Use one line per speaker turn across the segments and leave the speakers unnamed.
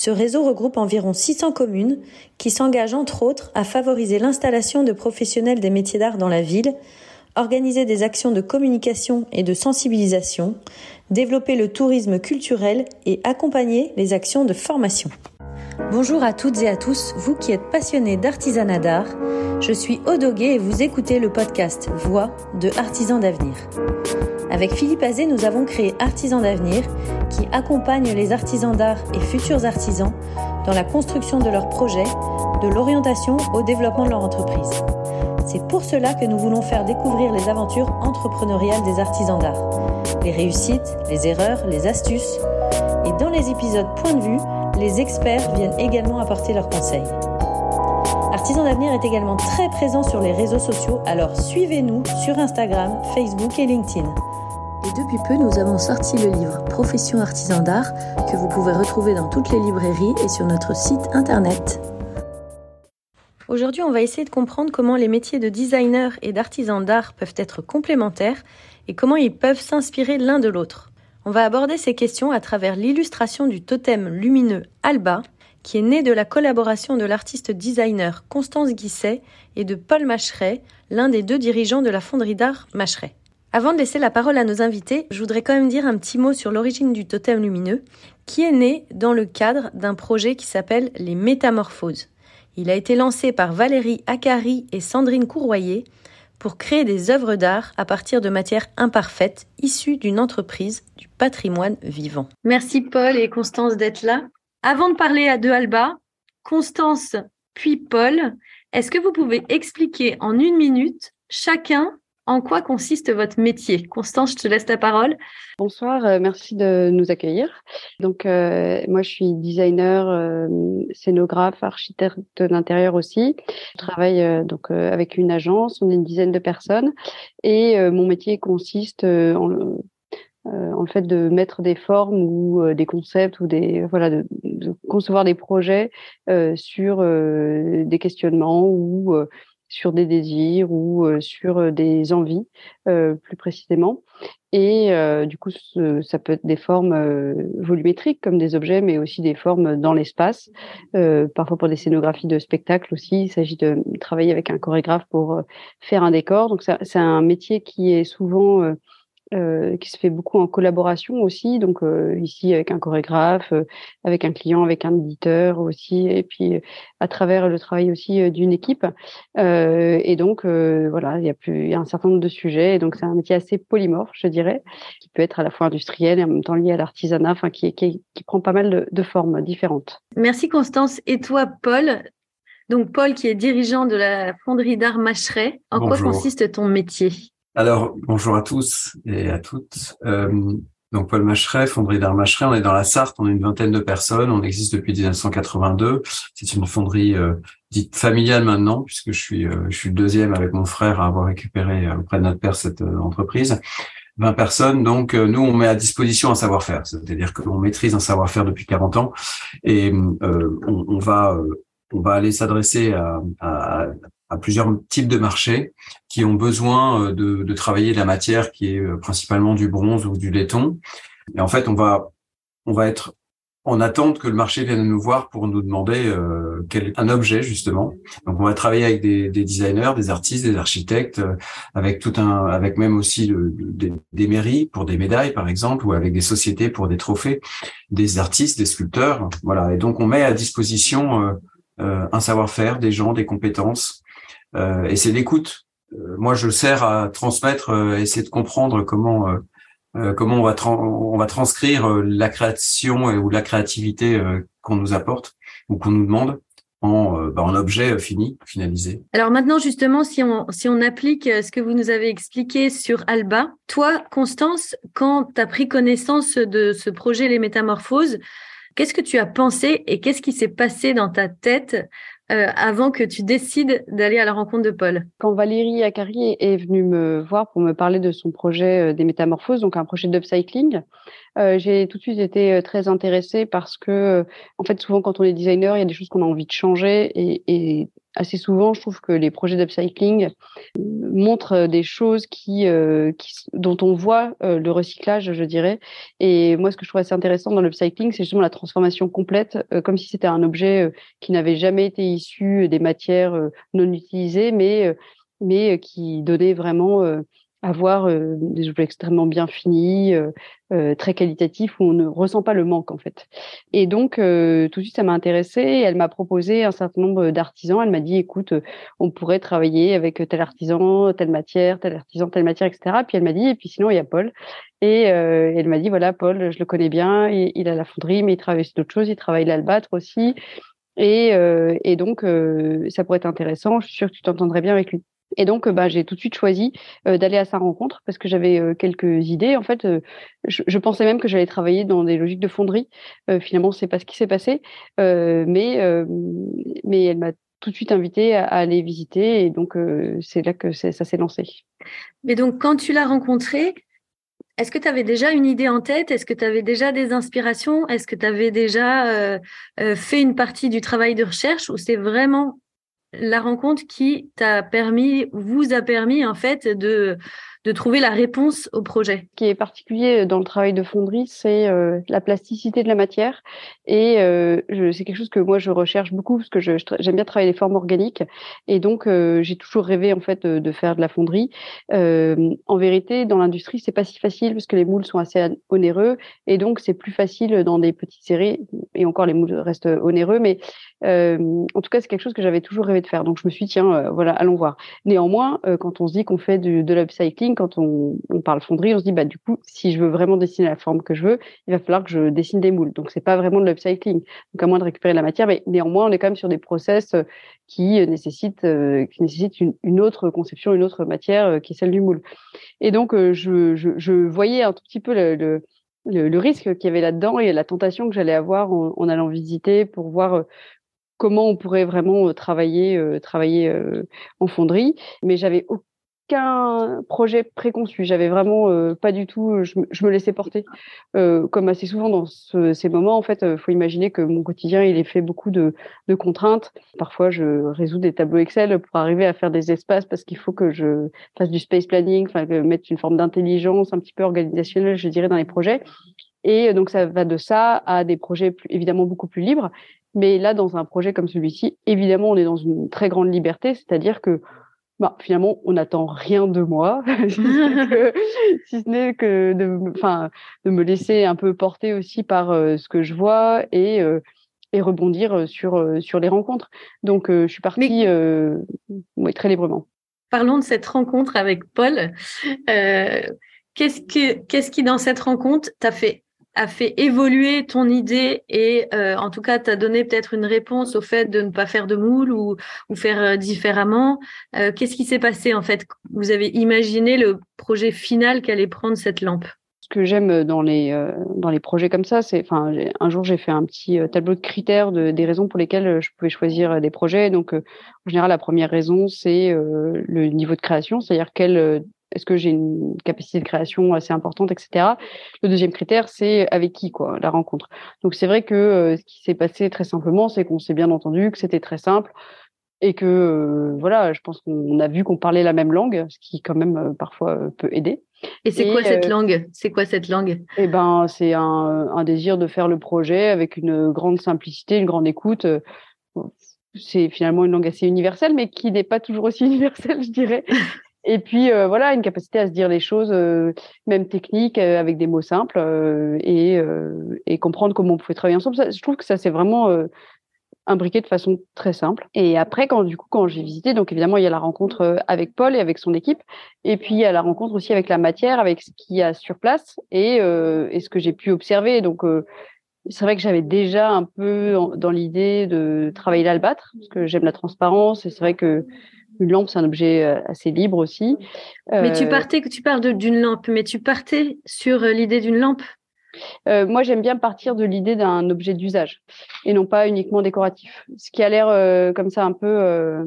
Ce réseau regroupe environ 600 communes qui s'engagent entre autres à favoriser l'installation de professionnels des métiers d'art dans la ville, organiser des actions de communication et de sensibilisation, développer le tourisme culturel et accompagner les actions de formation. Bonjour à toutes et à tous, vous qui êtes passionnés d'artisanat d'art. Je suis Odoguet et vous écoutez le podcast Voix de Artisans d'avenir. Avec Philippe Azé, nous avons créé Artisans d'avenir qui accompagne les artisans d'art et futurs artisans dans la construction de leurs projets, de l'orientation au développement de leur entreprise. C'est pour cela que nous voulons faire découvrir les aventures entrepreneuriales des artisans d'art, les réussites, les erreurs, les astuces. Et dans les épisodes Point de vue, les experts viennent également apporter leurs conseils. Artisans d'avenir est également très présent sur les réseaux sociaux, alors suivez-nous sur Instagram, Facebook et LinkedIn. Et depuis peu, nous avons sorti le livre Profession artisan d'art que vous pouvez retrouver dans toutes les librairies et sur notre site internet. Aujourd'hui, on va essayer de comprendre comment les métiers de designer et d'artisan d'art peuvent être complémentaires et comment ils peuvent s'inspirer l'un de l'autre. On va aborder ces questions à travers l'illustration du totem lumineux Alba, qui est né de la collaboration de l'artiste designer Constance Guisset et de Paul Macheret, l'un des deux dirigeants de la fonderie d'art Macheret. Avant de laisser la parole à nos invités, je voudrais quand même dire un petit mot sur l'origine du totem lumineux, qui est né dans le cadre d'un projet qui s'appelle les Métamorphoses. Il a été lancé par Valérie Acari et Sandrine Courroyer pour créer des œuvres d'art à partir de matières imparfaites issues d'une entreprise du patrimoine vivant. Merci Paul et Constance d'être là. Avant de parler à deux Alba, Constance puis Paul, est-ce que vous pouvez expliquer en une minute chacun en quoi consiste votre métier? Constance, je te laisse la parole.
Bonsoir, euh, merci de nous accueillir. Donc, euh, moi, je suis designer, euh, scénographe, architecte d'intérieur aussi. Je travaille donc avec une agence, on est une dizaine de personnes, et mon métier consiste en, le fait de mettre des formes ou des concepts ou des voilà de concevoir des projets sur des questionnements ou sur des désirs ou sur des envies plus précisément. Et du coup, ça peut être des formes volumétriques comme des objets, mais aussi des formes dans l'espace. parfois pour des scénographies de spectacle aussi, il s'agit de travailler avec un chorégraphe pour faire un décor. Donc c'est un métier qui est souvent euh, qui se fait beaucoup en collaboration aussi, donc euh, ici avec un chorégraphe, euh, avec un client, avec un éditeur aussi, et puis à travers le travail aussi d'une équipe. et donc voilà, il y a plus, il y a un certain nombre de sujets, et donc c'est un métier assez polymorphe, je dirais, qui peut être à la fois industriel et en même temps lié à l'artisanat, enfin qui, qui, qui, prend pas mal de, de formes différentes.
Merci Constance. Et toi, Paul, donc Paul qui est dirigeant de la fonderie d'art Macheret, en quoi consiste ton métier?
Alors, bonjour à tous et à toutes. Euh, donc, Paul Macheret, fonderie d'art Macheret, on est dans la Sarthe, on est une vingtaine de personnes, on existe depuis 1982. C'est une fonderie euh, dite familiale maintenant, puisque je suis, euh, je suis le deuxième avec mon frère à avoir récupéré auprès de notre père cette entreprise. 20 personnes, donc nous, on met à disposition un savoir-faire, c'est-à-dire que l'on maîtrise un savoir-faire depuis 40 ans et on, on, va on va aller s'adresser à, à, à plusieurs types de marchés qui ont besoin euh, de, de, travailler de la matière qui est euh, principalement du bronze ou du laiton. Et en fait, on va on va être en attente que le marché vienne nous voir pour nous demander euh, quel, un objet justement. Donc on va travailler avec des, des designers, des artistes, des architectes, euh, avec tout un, avec même aussi des, des, mairies pour des médailles par exemple, ou avec des sociétés pour des trophées, des artistes, des sculpteurs, voilà. Et donc on met à disposition euh, un savoir-faire, des gens, des compétences et c'est l'écoute. Euh, moi, je sers à transmettre, euh, essayer de comprendre comment comment on va transcrire la création ou la créativité qu'on nous apporte ou qu'on nous demande en, bah, en objet fini, finalisé.
Alors maintenant, justement, si on, si on applique ce que vous nous avez expliqué sur Alba, toi, Constance, quand tu as pris connaissance de ce projet Les Métamorphoses, qu'est-ce que tu as pensé et qu'est-ce qui s'est passé dans ta tête avant que tu décides d'aller à la rencontre de Paul.
Quand Valérie Akari est venue me voir pour me parler de son projet des métamorphoses, donc un projet d'upcycling, j'ai tout de suite été très intéressée parce que, en fait, souvent quand on est designer, il y a des choses qu'on a envie de changer et, assez souvent, je trouve que les projets d'upcycling montrent des choses qui, euh, dont on voit euh, le recyclage, je dirais. Et moi, ce que je trouve assez intéressant dans l'upcycling, c'est justement la transformation complète, euh, comme si c'était un objet qui n'avait jamais été issu des matières non utilisées, mais mais qui donnait vraiment avoir euh, des objets extrêmement bien finis, euh, euh, très qualitatifs, où on ne ressent pas le manque en fait. Et donc tout de suite ça m'a intéressée. Elle m'a proposé un certain nombre d'artisans. Elle m'a dit écoute, on pourrait travailler avec tel artisan, telle matière, tel artisan, telle matière, etc. Puis elle m'a dit et puis sinon il y a Paul. Et elle m'a dit voilà Paul, je le connais bien, il, il a la fonderie, mais il travaille sur d'autres choses, il travaille l'albâtre aussi. Et, et donc ça pourrait être intéressant. Je suis sûre que tu t'entendrais bien avec lui. Et donc, bah, j'ai tout de suite choisi euh, d'aller à sa rencontre parce que j'avais euh, quelques idées. En fait, euh, je, pensais même que j'allais travailler dans des logiques de fonderie. finalement, c'est pas ce qui s'est passé, mais mais elle m'a tout de suite invité à, aller visiter et donc c'est là que ça s'est lancé.
Mais donc, quand tu l'as rencontré, est-ce que tu avais déjà une idée en tête? Est-ce que tu avais déjà des inspirations? Est-ce que tu avais déjà fait une partie du travail de recherche ou c'est vraiment la rencontre qui t'a permis, vous a permis en fait de de trouver la réponse au projet?
Ce qui est particulier dans le travail de fonderie, c'est euh, la plasticité de la matière. Et euh, c'est quelque chose que moi je recherche beaucoup parce que j'aime bien travailler les formes organiques. Et donc euh, j'ai toujours rêvé en fait de, faire de la fonderie. en vérité, dans l'industrie, c'est pas si facile parce que les moules sont assez onéreux et donc c'est plus facile dans des petites séries. Et encore, les moules restent onéreux, mais en tout cas, c'est quelque chose que j'avais toujours rêvé de faire. Donc je me suis dit, tiens, voilà, allons voir. Néanmoins, quand on se dit qu'on fait de l'upcycling, quand on, parle fonderie, on se dit bah du coup, si je veux vraiment dessiner la forme que je veux, il va falloir que je dessine des moules. Donc c'est pas vraiment de Donc à moins de récupérer la matière, mais néanmoins on est quand même sur des process euh, qui nécessitent euh, qui nécessitent une, autre conception, une autre matière euh, qui est celle du moule. Et donc je, voyais un tout petit peu le, le risque qu'il y avait là-dedans et la tentation que j'allais avoir en, allant visiter pour voir comment on pourrait vraiment travailler travailler en fonderie mais j'avais qu'un projet préconçu. J'avais vraiment euh, pas du tout, je, me laissais porter. Euh, comme assez souvent dans ces moments, en fait, il euh, faut imaginer que mon quotidien, il est fait beaucoup de, contraintes. Parfois, je résous des tableaux Excel pour arriver à faire des espaces parce qu'il faut que je fasse du space planning, enfin, mettre une forme d'intelligence un petit peu organisationnelle, je dirais, dans les projets. Et donc, ça va de ça à des projets évidemment beaucoup plus libres. Mais là, dans un projet comme celui-ci, évidemment, on est dans une très grande liberté, c'est-à-dire que bah, finalement, on n'attend rien de moi, si ce n'est que, de, enfin, de me laisser un peu porter aussi par euh, ce que je vois et, euh, et rebondir sur, euh, sur les rencontres. Donc, je suis partie très librement.
Parlons de cette rencontre avec Paul. qu'est-ce, que, qu'est-ce qui, dans cette rencontre, t'a fait a fait évoluer ton idée et euh, en tout cas t'a donné peut-être une réponse au fait de ne pas faire de moule ou, faire euh, différemment. Euh, qu'est-ce qui s'est passé en fait? Vous avez imaginé le projet final qu'allait prendre cette lampe?
Ce que j'aime dans les dans les projets comme ça, c'est enfin un jour j'ai fait un petit tableau de critères de, des raisons pour lesquelles je pouvais choisir des projets. Donc en général la première raison c'est le niveau de création, c'est-à-dire quel est-ce que j'ai une capacité de création assez importante, etc. Le deuxième critère, c'est avec qui, quoi, la rencontre. Donc c'est vrai que euh, ce qui s'est passé très simplement, c'est qu'on s'est bien entendu, que c'était très simple et que euh, voilà, je pense qu'on a vu qu'on parlait la même langue, ce qui quand même euh, parfois peut aider.
Et c'est quoi cette langue? C'est quoi cette langue?
Eh ben, c'est un, un, désir de faire le projet avec une grande simplicité, une grande écoute. C'est finalement une langue assez universelle, mais qui n'est pas toujours aussi universelle, je dirais. Et puis euh, voilà, une capacité à se dire les choses, euh, même techniques, euh, avec des mots simples, et, et, comprendre comment on pouvait travailler ensemble. Je trouve que ça c'est vraiment imbriqué de façon très simple. Et après, quand du coup, quand j'ai visité, donc évidemment, il y a la rencontre avec Paul et avec son équipe, et puis il y a la rencontre aussi avec la matière, avec ce qu'il y a sur place et, et ce que j'ai pu observer. Donc c'est vrai que j'avais déjà un peu dans l'idée de travailler l'albâtre, parce que j'aime la transparence, et c'est vrai que une lampe, c'est un objet euh, assez libre aussi.
Mais tu euh, partais, tu parles d'une lampe, mais tu partais sur euh, l'idée d'une lampe?
Euh, moi, j'aime bien partir de l'idée d'un objet d'usage et non pas uniquement décoratif. Ce qui a l'air euh, comme ça un peu. Euh,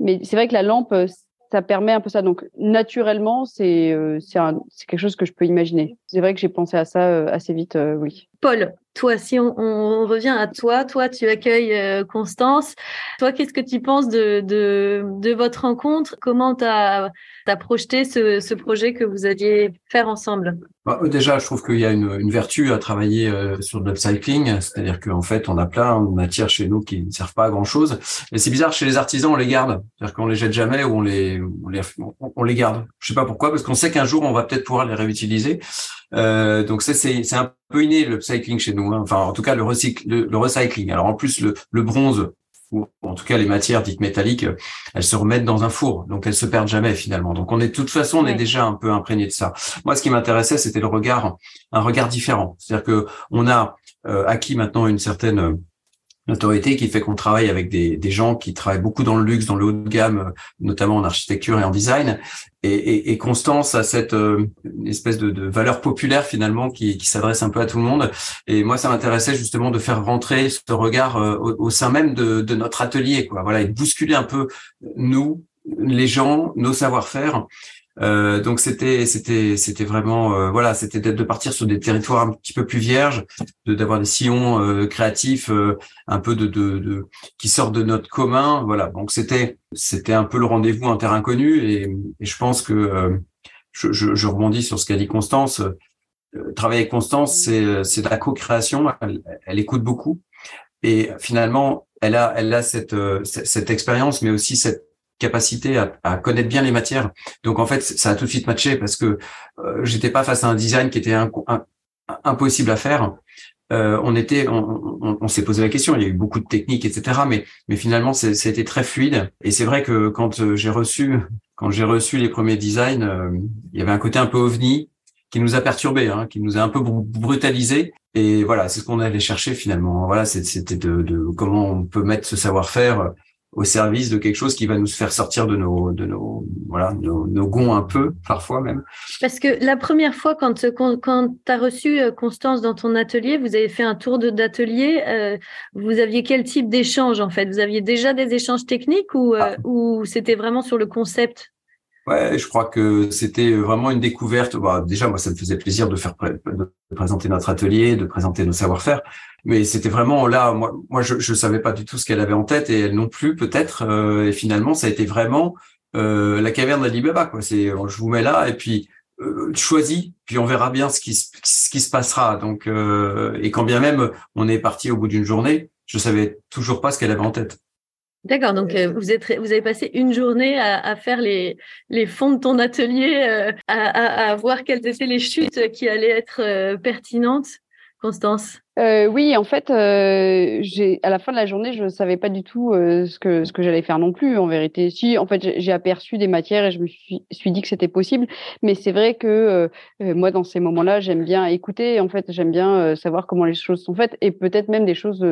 mais c'est vrai que la lampe, ça permet un peu ça. Donc, naturellement, c'est c'est quelque chose que je peux imaginer. C'est vrai que j'ai pensé à ça assez vite, oui.
Paul, toi, si on, on, revient à toi, toi, tu accueilles Constance. Toi, qu'est-ce que tu penses de, de, de votre rencontre? Comment tu as projeté ce, ce, projet que vous alliez faire ensemble?
Bah, Déjà, je trouve qu'il y a une, une, vertu à travailler euh, sur l'upcycling, c'est-à-dire qu'en fait, on a plein de matières chez nous qui ne servent pas à grand-chose. Et c'est bizarre, chez les artisans, on les garde, c'est-à-dire qu'on les jette jamais ou on les, on les, on les garde. Je sais pas pourquoi, parce qu'on sait qu'un jour, on va peut-être pouvoir les réutiliser. Euh, donc ça, c'est un peu inné le upcycling chez nous. Hein. Enfin, en tout cas, le, recycle, le, le recycling. Alors en plus, le, le bronze, ou en tout cas les matières dites métalliques, elles se remettent dans un four, donc elles se perdent jamais finalement. Donc on est de toute façon, on est déjà un peu imprégné de ça. Moi, ce qui m'intéressait, c'était le regard, un regard différent. C'est-à-dire que on a euh, acquis maintenant une certaine L'autorité qui fait qu'on travaille avec des, des, gens qui travaillent beaucoup dans le luxe, dans le haut de gamme, notamment en architecture et en design. Et, et, et Constance a cette euh, espèce de, de, valeur populaire finalement qui, qui s'adresse un peu à tout le monde. Et moi, ça m'intéressait justement de faire rentrer ce regard euh, au, au, sein même de, de, notre atelier, quoi. Voilà, et de bousculer un peu nous, les gens, nos savoir-faire, euh, donc c'était c'était c'était vraiment euh, voilà c'était de partir sur des territoires un petit peu plus vierges, de d'avoir des sillons euh, créatifs un peu de, de, de qui sortent de notre commun voilà. Donc c'était c'était un peu le rendez-vous en terre inconnue et, je pense que je, je, je, rebondis sur ce qu'a dit Constance. Travailler avec Constance c'est c'est de la co-création elle, elle, écoute beaucoup et finalement elle a elle a cette cette expérience mais aussi cette capacité à, à, connaître bien les matières. Donc en fait, ça a tout de suite matché parce que euh, j'étais pas face à un design qui était impossible à faire. Euh, on était, on, on, on s'est posé la question. Il y a eu beaucoup de techniques, etc. Mais mais finalement, c'était très fluide. Et c'est vrai que quand euh, j'ai reçu, quand j'ai reçu les premiers designs, euh, il y avait un côté un peu ovni qui nous a perturbé, hein, qui nous a un peu brutalisé. Et voilà, c'est ce qu'on allait chercher finalement. Voilà, c'était de, de, comment on peut mettre ce savoir-faire au service de quelque chose qui va nous faire sortir de nos de nos voilà nos, nos gonds un peu parfois même.
Parce que la première fois quand quand, quand tu as reçu euh, Constance dans ton atelier, vous avez fait un tour d'atelier, euh, vous aviez quel type d'échange en fait? Vous aviez déjà des échanges techniques ou euh, ah. ou c'était vraiment sur le concept?
Ouais, je crois que c'était vraiment une découverte. Bah, déjà, moi, ça me faisait plaisir de faire de présenter notre atelier, de présenter nos savoir-faire. Mais c'était vraiment là, moi, moi, je, je savais pas du tout ce qu'elle avait en tête et elle non plus peut-être. Euh, et finalement, ça a été vraiment euh, la caverne d'Alibaba. Quoi. C'est, je vous mets là et puis euh, choisis, puis on verra bien ce qui, ce qui se passera. Donc, euh, et quand bien même on est parti au bout d'une journée, je savais toujours pas ce qu'elle avait en tête.
D'accord, donc euh, vous, êtes, vous avez passé une journée à, à faire les, les fonds de ton atelier, euh, à, à, à, voir quelles étaient les chutes qui allaient être euh, pertinentes,
Euh, oui, en fait, euh, à la fin de la journée, je savais pas du tout euh, ce que ce que j'allais faire non plus. En vérité, si, en fait, j'ai aperçu des matières et je me suis, suis dit que c'était possible. Mais c'est vrai que moi, dans ces moments-là, j'aime bien écouter. En fait, j'aime bien savoir comment les choses sont faites et peut-être même des choses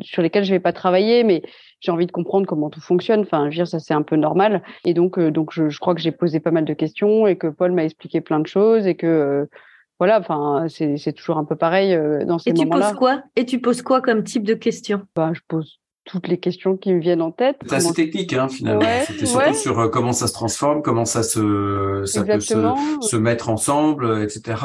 sur lesquelles je vais pas travailler, mais j'ai envie de comprendre comment tout fonctionne. Enfin, je veux dire, ça c'est un peu normal. Et donc, donc, je, je crois que j'ai posé pas mal de questions et que Paul m'a expliqué plein de choses et que voilà, enfin, c'est toujours un peu pareil euh, dans ces moments-là.
Et tu poses quoi? Et tu poses quoi comme type de questions?
Bah, Je pose toutes les questions qui me viennent en tête.
C'est assez technique, hein, finalement. C'était surtout sur euh, comment ça se transforme, comment ça se, ça peut se, se, mettre ensemble, etc.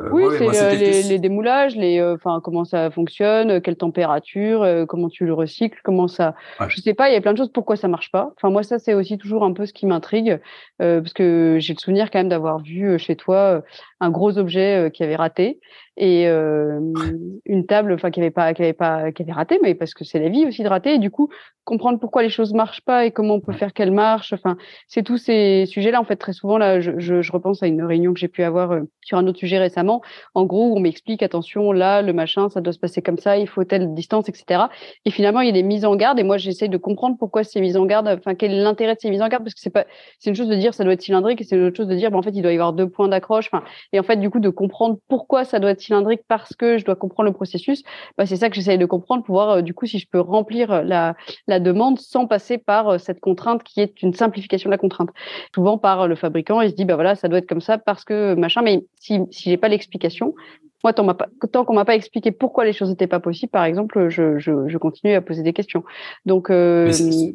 Euh, oui, c'est euh, les, les, démoulages, les, euh, enfin comment ça fonctionne, quelle température, comment tu le recycles, comment ça. Ouais. Je sais pas, il y a plein de choses. Pourquoi ça marche pas Enfin moi ça c'est aussi toujours un peu ce qui m'intrigue parce que j'ai le souvenir quand même d'avoir vu chez toi un gros objet qui avait raté et une table, enfin qui avait pas, qui avait pas, qui avait raté, mais parce que c'est la vie aussi de rater. Et du coup comprendre pourquoi les choses marchent pas et comment on peut faire qu'elles marchent. Enfin c'est tous ces sujets-là en fait très souvent là je, je, je repense à une réunion que j'ai pu avoir sur un autre sujet récemment en gros, on m'explique, attention, là, le machin, ça doit se passer comme ça, il faut telle distance, etc. Et finalement, il y a des mises en garde. Et moi, j'essaie de comprendre pourquoi ces mises en garde, enfin, quel est l'intérêt de ces mises en garde, parce que c'est pas, c'est une chose de dire ça doit être cylindrique et c'est une autre chose de dire, ben, en fait, il doit y avoir deux points d'accroche. Et en fait, du coup, de comprendre pourquoi ça doit être cylindrique parce que je dois comprendre le processus, bah, c'est ça que j'essaie de comprendre pour voir, euh, du coup, si je peux remplir la, la demande sans passer par euh, cette contrainte qui est une simplification de la contrainte. Souvent, par le fabricant, il se dit, bah voilà, ça doit être comme ça parce que machin, mais si, si j'ai pas l'explication, moi, tant, tant qu'on m'a pas expliqué pourquoi les choses n'étaient pas possibles, par exemple, je, je, je, continue à poser des questions. Donc, euh,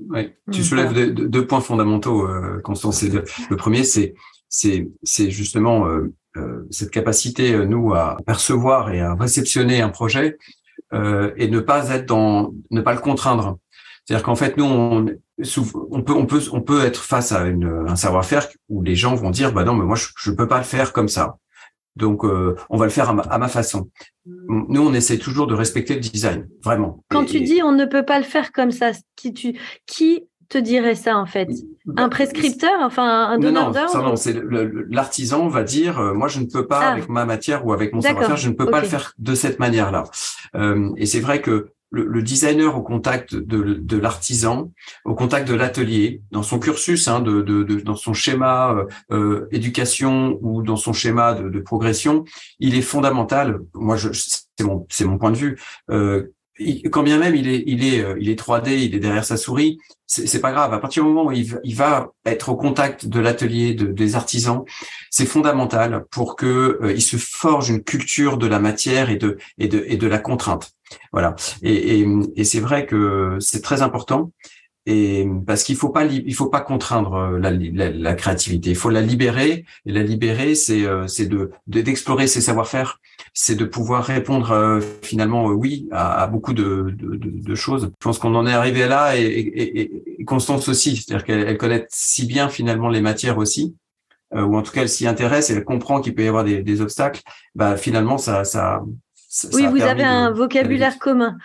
ouais. tu soulèves deux, points fondamentaux, euh, Constance. Le premier, c'est justement euh, cette capacité nous à percevoir et à réceptionner un projet et ne pas être dans ne pas le contraindre. C'est-à-dire qu'en fait, nous, on, on, peut, on peut, on peut être face à une, un savoir-faire où les gens vont dire, bah non, mais moi, je, ne peux pas le faire comme ça. Donc, euh, on va le faire à ma, façon. Nous, on essaie toujours de respecter le design, vraiment.
Quand tu dis on ne peut pas le faire comme ça, qui, tu, qui te dirait ça en fait? Bah, Un prescripteur, enfin un donneur d'ordre
Non, non, c'est l'artisan va dire, euh, moi, je ne peux pas ah. avec ma matière ou avec mon savoir-faire, je ne peux pas le faire de cette manière-là. Euh, et c'est vrai que le, designer au contact de, l'artisan, au contact de l'atelier, dans son cursus, hein, dans son schéma euh, euh, éducation ou dans son schéma de, progression, il est fondamental. Moi, c'est mon point de vue. Euh, quand bien même il est il est il est 3D, il est derrière sa souris, c'est pas grave. À partir du moment où il, il va être au contact de l'atelier, des artisans, c'est fondamental pour que il se forge une culture de la matière et et de la contrainte. Voilà. Et, et, et c'est vrai que c'est très important. Et parce qu'il faut pas il faut pas contraindre euh, la, la, créativité, il faut la libérer. Et la libérer, c'est euh, c'est de d'explorer ses savoir-faire, c'est de pouvoir répondre euh, finalement oui à, à beaucoup de, de, de, choses. Je pense qu'on en est arrivé là et, et, et Constance aussi, c'est-à-dire qu'elle connaît si bien finalement les matières aussi, ou en tout cas elle s'y intéresse et elle comprend qu'il peut y avoir des, des obstacles. Bah finalement ça ça
oui, vous avez un vocabulaire commun.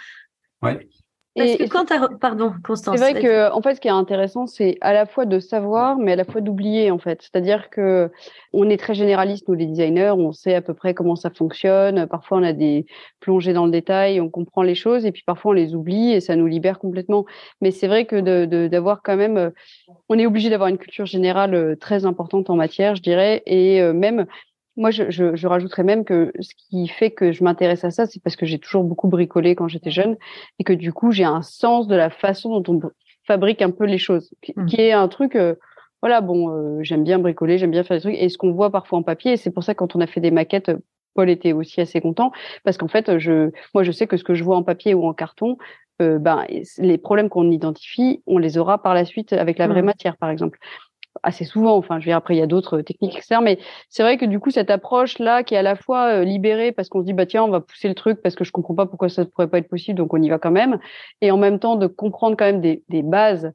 Ouais.
Parce que quand pardon, Constance.
C'est vrai que, en fait, ce qui est intéressant, c'est à la fois de savoir, mais à la fois d'oublier, en fait. C'est-à-dire que on est très généraliste, nous, les designers, on sait à peu près comment ça fonctionne. Parfois, on a des plongées dans le détail, on comprend les choses, et puis parfois, on les oublie et ça nous libère complètement. Mais c'est vrai que d'avoir quand même, on est obligé d'avoir une culture générale euh, très importante en matière, je dirais, et euh, même moi, je, je, je, rajouterais même que ce qui fait que je m'intéresse à ça, c'est parce que j'ai toujours beaucoup bricolé quand j'étais jeune et que du coup, j'ai un sens de la façon dont on fabrique un peu les choses, qui, mmh. est un truc. Euh, voilà, bon, euh, j'aime bien bricoler, j'aime bien faire des trucs, et ce qu'on voit parfois en papier, et c'est pour ça que quand on a fait des maquettes, Paul était aussi assez content parce qu'en fait, je, moi, je sais que ce que je vois en papier ou en carton, euh, ben, les problèmes qu'on identifie, on les aura par la suite avec la vraie mmh. matière, par exemple assez souvent. Enfin, je veux dire, après, il y a d'autres techniques externes, mais c'est vrai que du coup, cette approche-là, qui est à la fois euh, libérée parce qu'on se dit, bah tiens, on va pousser le truc parce que je comprends pas pourquoi ça ne pourrait pas être possible, donc on y va quand même, et en même temps de comprendre quand même des, bases euh,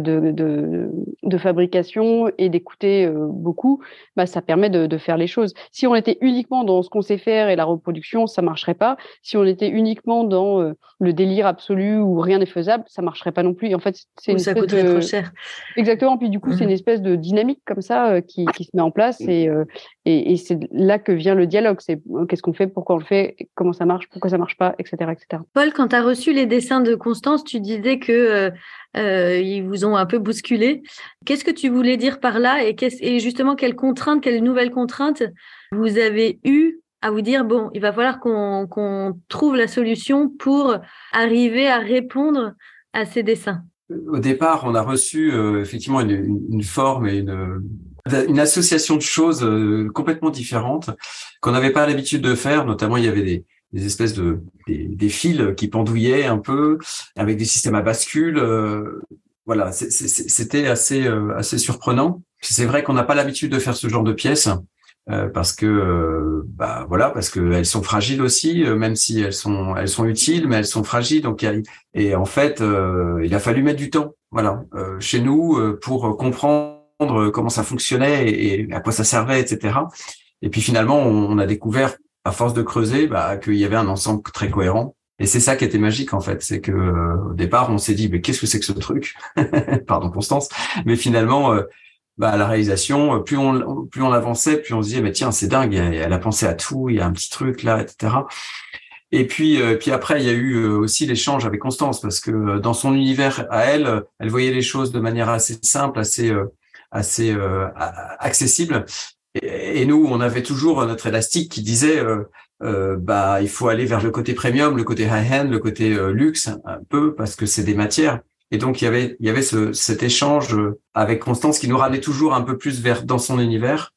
de, de, de, fabrication et d'écouter euh, beaucoup, bah, ça permet de, de, faire les choses. Si on était uniquement dans ce qu'on sait faire et la reproduction, ça marcherait pas. Si on était uniquement dans euh, le délire absolu où rien n'est faisable, ça marcherait pas non plus. Et en fait, c'est une
ça coûterait trop cher.
Exactement. Puis du coup, c'est une mmh. espèce de dynamique comme ça qui, qui, se met en place et, et, et c'est là que vient le dialogue. C'est qu'est-ce qu'on fait, pourquoi on le fait, comment ça marche, pourquoi ça marche pas, etc., etc.
Paul, quand tu as reçu les dessins de Constance, tu disais que euh, vous ont un peu bousculé. Qu'est-ce que tu voulais dire par là et, justement quelles contraintes, quelles nouvelles contraintes vous avez eues à vous dire bon, il va falloir qu'on trouve la solution pour arriver à répondre à ces dessins.
Au départ, on a reçu euh, effectivement une, forme et une, association de choses euh, complètement différentes qu'on n'avait pas l'habitude de faire. Notamment, il y avait des, des espèces de des, fils qui pendouillaient un peu avec des systèmes à bascule. Euh, voilà, c'était assez euh, assez surprenant. C'est vrai qu'on n'a pas l'habitude de faire ce genre de pièces euh, parce que bah voilà parce que elles sont fragiles aussi, même si elles sont elles sont utiles, mais elles sont fragiles. Donc et en fait, il a fallu mettre du temps. Voilà, chez nous pour comprendre comment ça fonctionnait et, à quoi ça servait, etc. Et puis finalement, on a découvert à force de creuser, bah, qu'il y avait un ensemble très cohérent. Et c'est ça qui était magique en fait, c'est que euh, au départ on s'est dit mais qu'est-ce que c'est que ce truc Pardon Constance, mais finalement euh, bah, la réalisation, euh, plus on plus on avançait, plus on se disait mais tiens c'est dingue, elle a pensé à tout, il y a un petit truc là, etc. Et puis puis après il y a eu aussi l'échange avec Constance parce que dans son univers à elle, elle voyait les choses de manière assez simple, assez assez accessible. Et, nous, on avait toujours notre élastique qui disait, euh, euh, bah, il faut aller vers le côté premium, le côté high-end, le côté euh, luxe, un peu parce que c'est des matières. Et donc il y avait, il y avait ce, cet échange avec Constance qui nous ramenait toujours un peu plus vers dans son univers.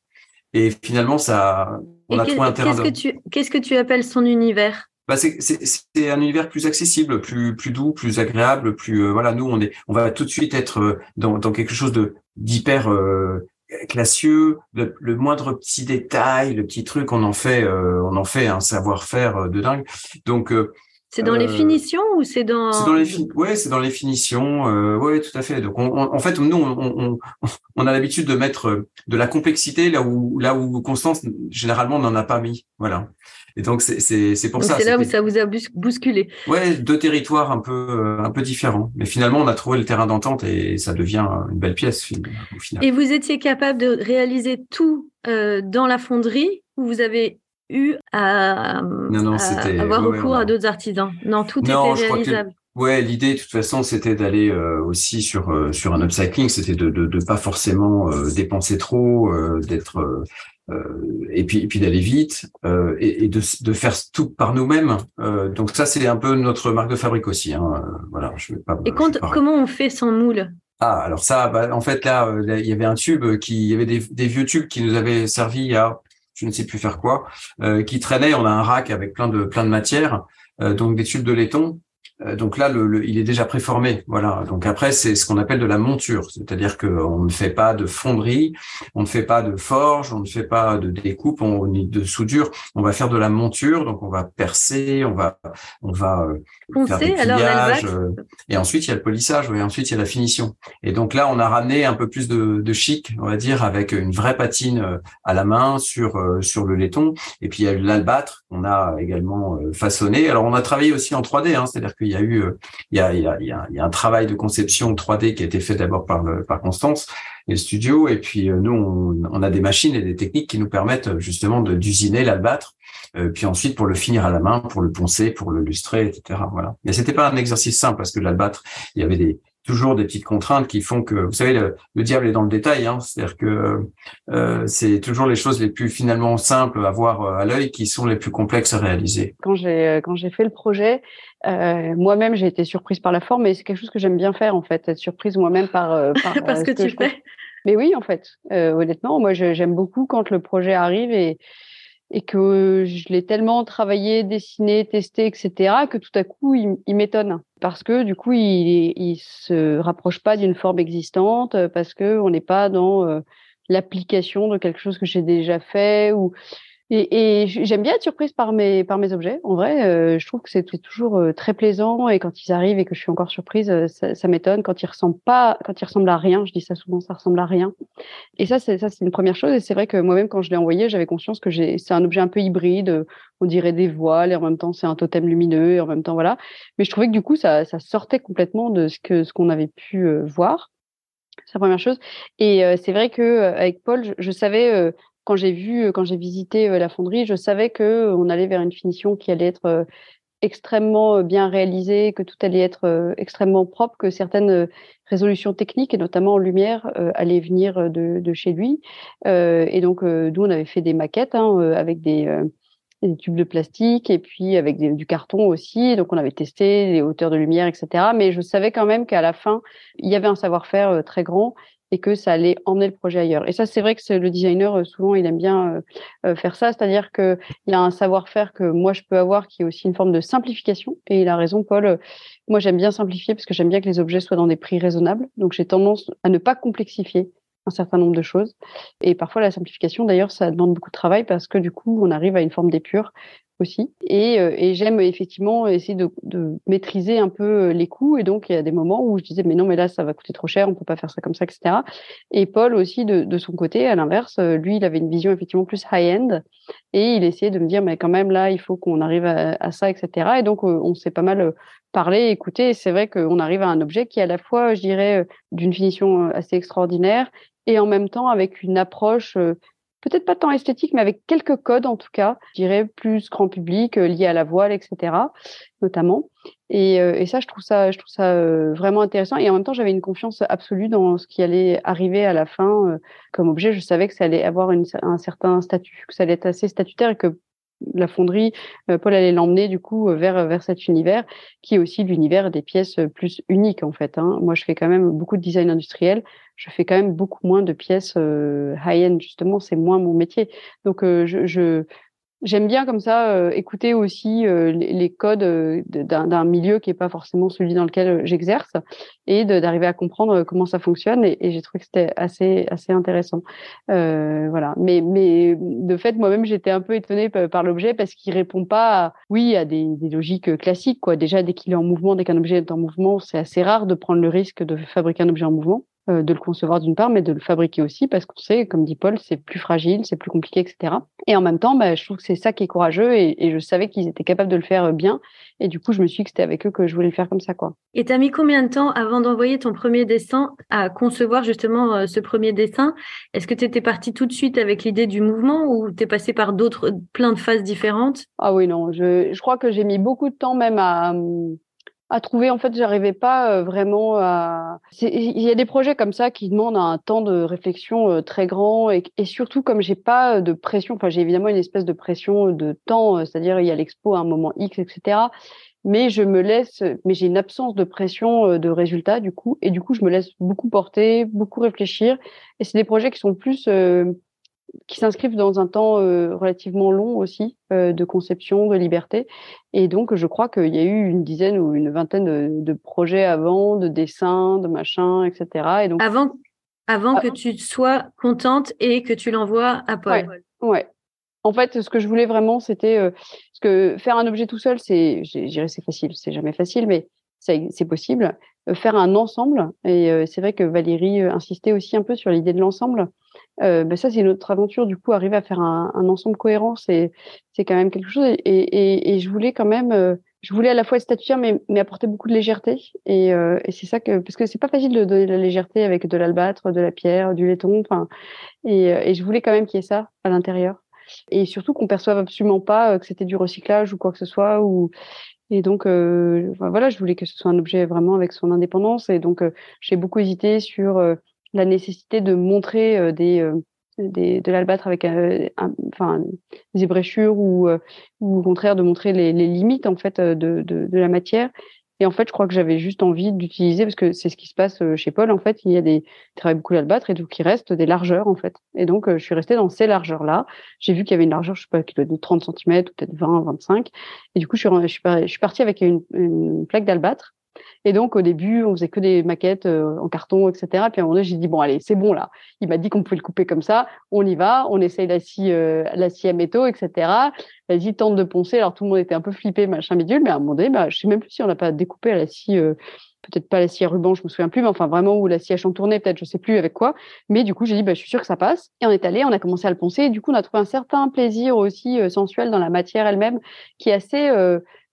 Et finalement, ça, on a trouvé un terrain.
Qu'est-ce que tu, qu'est-ce que tu appelles son univers?
Bah c'est, c'est, un univers plus accessible, plus plus doux, plus agréable, plus euh, voilà. Nous, on est, on va tout de suite être euh, dans, dans quelque chose de d'hyper euh, classieux. Le, moindre petit détail, le petit truc, on en fait, on en fait un savoir-faire de dingue. Donc
c'est dans les finitions ou c'est dans
C'est dans les ouais, c'est dans les finitions. Euh, ouais, tout à fait. Donc en fait, nous on, on, on a l'habitude de mettre de la complexité là où là où Constance généralement n'en a pas mis. Voilà. Et donc c'est c'est pour ça.
C'est là où ça vous a bousculé.
Ouais, deux territoires un peu euh, un peu différents, mais finalement on a trouvé le terrain d'entente et ça devient une belle pièce au final.
Et vous étiez capable de réaliser tout euh, dans la fonderie ou vous avez eu à, avoir recours à d'autres artisans? Non, tout était réalisable.
Ouais, l'idée de toute façon, c'était d'aller euh, aussi sur euh, sur un upcycling, c'était de, de, de pas forcément dépenser trop, d'être euh, et puis, et puis d'aller vite euh, et, et de, de, faire tout par nous-mêmes. Euh, donc ça, c'est un peu notre marque de fabrique aussi. Hein. Voilà, je vais pas.
Et quand, comment on fait sans moule?
Ah, alors ça, bah, en fait là, il y avait un tube qui, il y avait des, des, vieux tubes qui nous avaient servi à, je ne sais plus faire quoi, qui traînaient. On a un rack avec plein de plein de matières, donc des tubes de laiton. Euh, donc là, il est déjà préformé. Voilà. Donc après, c'est ce qu'on appelle de la monture, c'est-à-dire qu'on ne fait pas de fonderie, on ne fait pas de forge, on ne fait pas de découpe, on, ni de soudure. On va faire de la monture. Donc on va percer, on va, on va
euh, pliages, euh,
et ensuite il y a le polissage, et ensuite il y a la finition. Et donc là, on a ramené un peu plus de, de chic, on va dire, avec une vraie patine à la main sur sur le laiton. Et puis il y a l'albâtre qu'on a également façonné. Alors on a travaillé aussi en 3D, hein, c'est-à-dire que il y a eu, euh, il y a, il y a, il y a, un travail de conception 3D qui a été fait d'abord par, par Constance et et puis euh, nous, on, a des machines et des techniques qui nous permettent euh, justement de d'usiner l'albâtre, puis ensuite pour le finir à la main, pour le poncer, pour le lustrer, etc. Voilà. Mais c'était pas un exercice simple parce que l'albâtre, il y avait des toujours des petites contraintes qui font que, vous savez, le, diable est dans le détail. Hein, C'est-à-dire que euh, c'est toujours les choses les plus finalement simples à voir euh, à l'œil qui sont les plus complexes à réaliser.
Quand j'ai euh, quand j'ai fait le projet, euh, moi-même j'ai été surprise par la forme, mais c'est quelque chose que j'aime bien faire en fait, être surprise moi-même par,
par parce que, tu fais.
Mais oui, en fait, honnêtement, moi j'aime beaucoup quand le projet arrive et et que je l'ai tellement travaillé, dessiné, testé, etc., que tout à coup, il, m'étonne. Parce que du coup, il, se rapproche pas d'une forme existante, parce que on n'est pas dans euh, l'application de quelque chose que j'ai déjà fait ou et, et j'aime bien être surprise par mes par mes objets. En vrai, euh, je trouve que c'est toujours euh, très plaisant et quand ils arrivent et que je suis encore surprise, euh, ça, ça m'étonne. Quand ils ressemblent pas, quand ils ressemblent à rien, je dis ça souvent, ça ressemble à rien. Et ça, c'est ça, c'est une première chose. Et c'est vrai que moi-même, quand je l'ai envoyé, j'avais conscience que c'est un objet un peu hybride. On dirait des voiles et en même temps c'est un totem lumineux et en même temps voilà. Mais je trouvais que du coup, ça, ça sortait complètement de ce que ce qu'on avait pu voir. C'est la première chose. Et c'est vrai que avec Paul, je, je savais quand j'ai vu, quand j'ai visité la fonderie, je savais que on allait vers une finition qui allait être extrêmement bien réalisée, que tout allait être extrêmement propre, que certaines résolutions techniques, et notamment en lumière, allaient venir de, chez lui. et donc, d'où on avait fait des maquettes hein, avec des, tubes de plastique et puis avec du carton aussi. Donc, on avait testé les hauteurs de lumière, etc. Mais je savais quand même qu'à la fin, il y avait un savoir-faire très grand et que ça allait emmener le projet ailleurs. Et ça, c'est vrai que le designer, euh, souvent, il aime bien euh, euh, faire ça, c'est-à-dire qu'il a un savoir-faire que moi, je peux avoir qui est aussi une forme de simplification. Et il a raison, Paul. Moi, j'aime bien simplifier parce que j'aime bien que les objets soient dans des prix raisonnables. Donc, j'ai tendance à ne pas complexifier un certain nombre de choses. Et parfois, la simplification, d'ailleurs, ça demande beaucoup de travail parce que du coup, on arrive à une forme d'épure aussi. Et, euh, et j'aime effectivement essayer de, de, maîtriser un peu euh, les coûts. Et donc, il y a des moments où je disais, mais non, mais là, ça va coûter trop cher, on peut pas faire ça comme ça, etc. Et Paul aussi, de, de son côté, à l'inverse, euh, lui, il avait une vision effectivement plus high-end. Et il essayait de me dire, mais quand même, là, il faut qu'on arrive à, à, ça, etc. Et donc, on s'est pas mal parlé, écouté. C'est vrai qu'on arrive à un objet qui à la fois, je dirais, d'une finition assez extraordinaire et en même temps avec une approche peut-être pas tant esthétique, mais avec quelques codes en tout cas, je dirais plus grand public, euh, liés à la voile, etc. notamment. Et, euh, et, ça, je trouve ça, je trouve ça euh, vraiment intéressant. Et en même temps, j'avais une confiance absolue dans ce qui allait arriver à la fin comme objet. Je savais que ça allait avoir une, un certain statut, que ça allait être assez statutaire et que la fonderie, Paul allait l'emmener du coup vers vers cet univers qui est aussi l'univers des pièces plus uniques en fait. Hein. Moi, je fais quand même beaucoup de design industriel. Je fais quand même beaucoup moins de pièces high-end justement. C'est moins mon métier. Donc, je, je J'aime bien comme ça euh, écouter aussi euh, les, codes euh, d'un milieu qui est pas forcément celui dans lequel j'exerce et d'arriver à comprendre comment ça fonctionne et, j'ai trouvé que c'était assez assez intéressant. voilà. Mais mais de fait moi-même j'étais un peu étonnée par, l'objet parce qu'il répond pas à, oui à des, des logiques classiques quoi. Déjà dès qu'il est en mouvement, dès qu'un objet est en mouvement, c'est assez rare de prendre le risque de fabriquer un objet en mouvement. Euh, de le concevoir d'une part, mais de le fabriquer aussi, parce qu'on sait, comme dit Paul, c'est plus fragile, c'est plus compliqué, etc. Et en même temps, bah, je trouve que c'est ça qui est courageux, et, et je savais qu'ils étaient capables de le faire bien, et du coup, je me suis dit que c'était avec eux que je voulais le faire comme ça, quoi.
Et t'as mis combien de temps avant d'envoyer ton premier dessin à concevoir justement euh, ce premier dessin? Est-ce que tu étais parti tout de suite avec l'idée du mouvement, ou t'es passé par d'autres, plein de phases différentes?
Ah oui, non, je, je crois que j'ai mis beaucoup de temps même à hum, à trouver. En fait, j'arrivais pas euh, vraiment à. Il y a des projets comme ça qui demandent un temps de réflexion euh, très grand et, surtout comme j'ai pas de pression. Enfin, j'ai évidemment une espèce de pression de temps, euh, c'est-à-dire il y a l'expo à un moment X, etc. Mais je me laisse, mais j'ai une absence de pression de résultat du coup, et du coup je me laisse beaucoup porter, beaucoup réfléchir. Et c'est des projets qui sont plus qui s'inscrivent dans un temps euh, relativement long aussi euh, de conception, de liberté. Et donc, je crois qu'il y a eu une dizaine ou une vingtaine de, de projets avant, de dessins, de machins, etc. Et donc,
avant, avant que tu sois contente et que tu l'envoies à Paul.
Ouais, En fait, ce que je voulais vraiment, c'était euh, parce que faire un objet tout seul, c'est, je c'est facile, c'est jamais facile, mais c'est possible. faire un ensemble, et c'est vrai que Valérie insistait aussi un peu sur l'idée de l'ensemble. Euh, ben ça c'est une autre aventure du coup arriver à faire un, un ensemble cohérent c'est c'est quand même quelque chose. Et, et, et je voulais quand même euh, je voulais à la fois statuaire mais, mais apporter beaucoup de légèreté. Et, euh, et c'est ça que parce que c'est pas facile de donner de la légèreté avec de l'albâtre de la pierre du laiton enfin et, et je voulais quand même qu'il y ait ça à l'intérieur. Et surtout qu'on perçoive absolument pas que c'était du recyclage ou quoi que ce soit ou et donc, euh, voilà, je voulais que ce soit un objet vraiment avec son indépendance. Et donc, j'ai beaucoup hésité sur la nécessité de montrer euh, des, euh, des, de l'albâtre avec euh, enfin, des ébréchures ou, ou au contraire de montrer les, les limites en fait de, de, de, la matière. Et en fait, je crois que j'avais juste envie d'utiliser parce que c'est ce qui se passe chez Paul. En fait, il y a des il travaille beaucoup l'albâtre et donc il reste des largeurs en fait. Et donc je suis restée dans ces largeurs là. J'ai vu qu'il y avait une largeur, je sais pas, qui doit être de 30 cm ou peut-être 20, 25. Et du coup, je suis, je suis partie avec une, une plaque d'albâtre et donc, au début, on faisait que des maquettes euh, en carton, etc. Puis à un moment donné, j'ai dit, bon, allez, c'est bon, là. Il m'a dit qu'on pouvait le couper comme ça. On y va. On essaye la scie, euh, la scie à métaux, etc. Vas-y, tente de poncer. Alors, tout le monde était un peu flippé, machin, bidule. Mais à un moment donné, bah, je sais même plus si on n'a pas découpé la scie, euh, peut-être pas la scie à ruban, je me souviens plus, mais enfin, vraiment, ou la scie à chantourner, peut-être, je sais plus avec quoi. Mais du coup, j'ai dit, bah, je suis sûre que ça passe. Et on est allé, on a commencé à le poncer. Et du coup, on a trouvé un certain plaisir aussi sensuel dans la matière elle-même, qui est assez,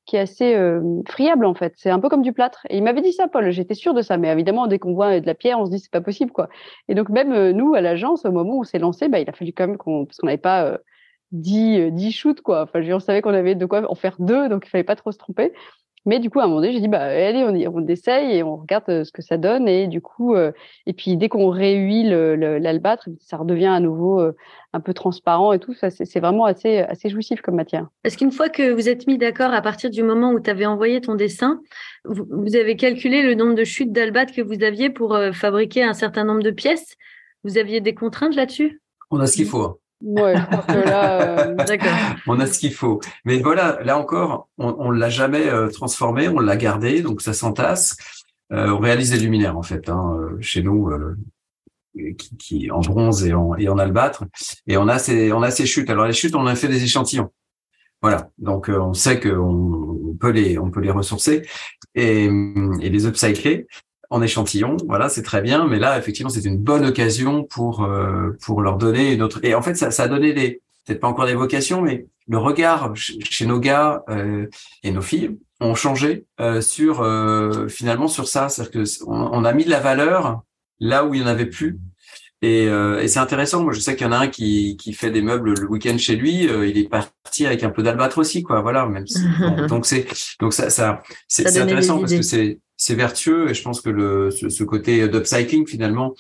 qui est assez euh, friable en fait. C'est un peu comme du plâtre. Et il m'avait dit ça, Paul. J'étais sûre de ça. Mais évidemment, dès qu'on voit de la pierre, on se dit c'est pas possible quoi. Et donc même euh, nous à l'agence, au moment où on s'est lancé, bah, il a fallu quand même qu'on parce qu'on n'avait pas euh, 10, 10 shoots quoi. Enfin, on savait qu'on avait de quoi en faire deux, donc il fallait pas trop se tromper. Mais du coup, à un moment donné, j'ai dit, bah, allez, on, y, on essaye et on regarde euh, ce que ça donne. Et du coup, euh, et puis dès qu'on réhuile l'albâtre, ça redevient à nouveau euh, un peu transparent et tout. Ça, c'est vraiment assez, assez jouissif comme matière.
Parce qu'une fois que vous êtes mis d'accord à partir du moment où tu avais envoyé ton dessin, vous, vous, avez calculé le nombre de chutes d'albâtre que vous aviez pour fabriquer un certain nombre de pièces? Vous aviez des contraintes là-dessus?
On a ce qu'il faut.
Ouais, là,
euh, on a ce qu'il faut. Mais voilà, là encore, on, on l'a jamais euh, transformé, on l'a gardé, donc ça s'entasse. Euh, on réalise des luminaires en fait hein, chez nous, qui, qui, en bronze et en, et en albâtre, et on a ces on a ces chutes. Alors les chutes, on a fait des échantillons. Voilà, donc on sait qu'on on peut les on peut les ressourcer et, et les upcycler en échantillon. Voilà, c'est très bien. Mais là, effectivement, c'est une bonne occasion pour euh, pour leur donner une autre. Et en fait, ça, ça a donné des peut-être pas encore des vocations, mais le regard chez nos gars euh, et nos filles ont changé euh, sur finalement sur ça. C'est-à-dire que on, a mis de la valeur là où il y en avait plus. Et, et c'est intéressant. Moi, je sais qu'il y en a un qui, qui fait des meubles le week-end chez lui. il est parti avec un peu d'albâtre aussi, quoi. Voilà. Même donc c'est donc ça ça c'est intéressant parce que c'est c'est vertueux et je pense que le ce, côté d'upcycling finalement,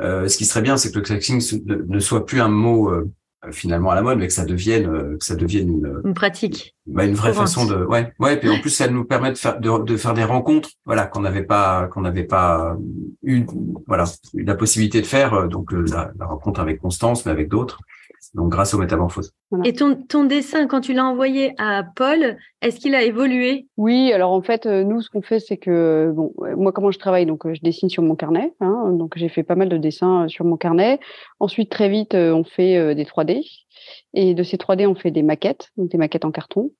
euh, ce qui serait bien, c'est que le upcycling ne soit plus un mot euh, finalement à la mode, mais que ça devienne, que ça devienne une,
une pratique,
bah, une vraie façon de, ouais, ouais. Puis en plus, ça nous permet de faire, de, de faire des rencontres, voilà, qu'on n'avait pas, qu'on n'avait pas eu, voilà, eu la possibilité de faire. Donc la, la rencontre avec Constance, mais avec d'autres donc grâce aux métamorphoses.
Et ton, ton dessin, quand tu l'as envoyé à Paul, est-ce qu'il a évolué?
Oui, alors en fait, euh, nous, ce qu'on fait, c'est que, bon, moi, comment je travaille Donc, euh, je dessine sur mon carnet. Hein, donc, j'ai fait pas mal de dessins euh, sur mon carnet. Ensuite, très vite, on fait des 3D. Et de ces 3D, on fait des maquettes, donc des maquettes en carton.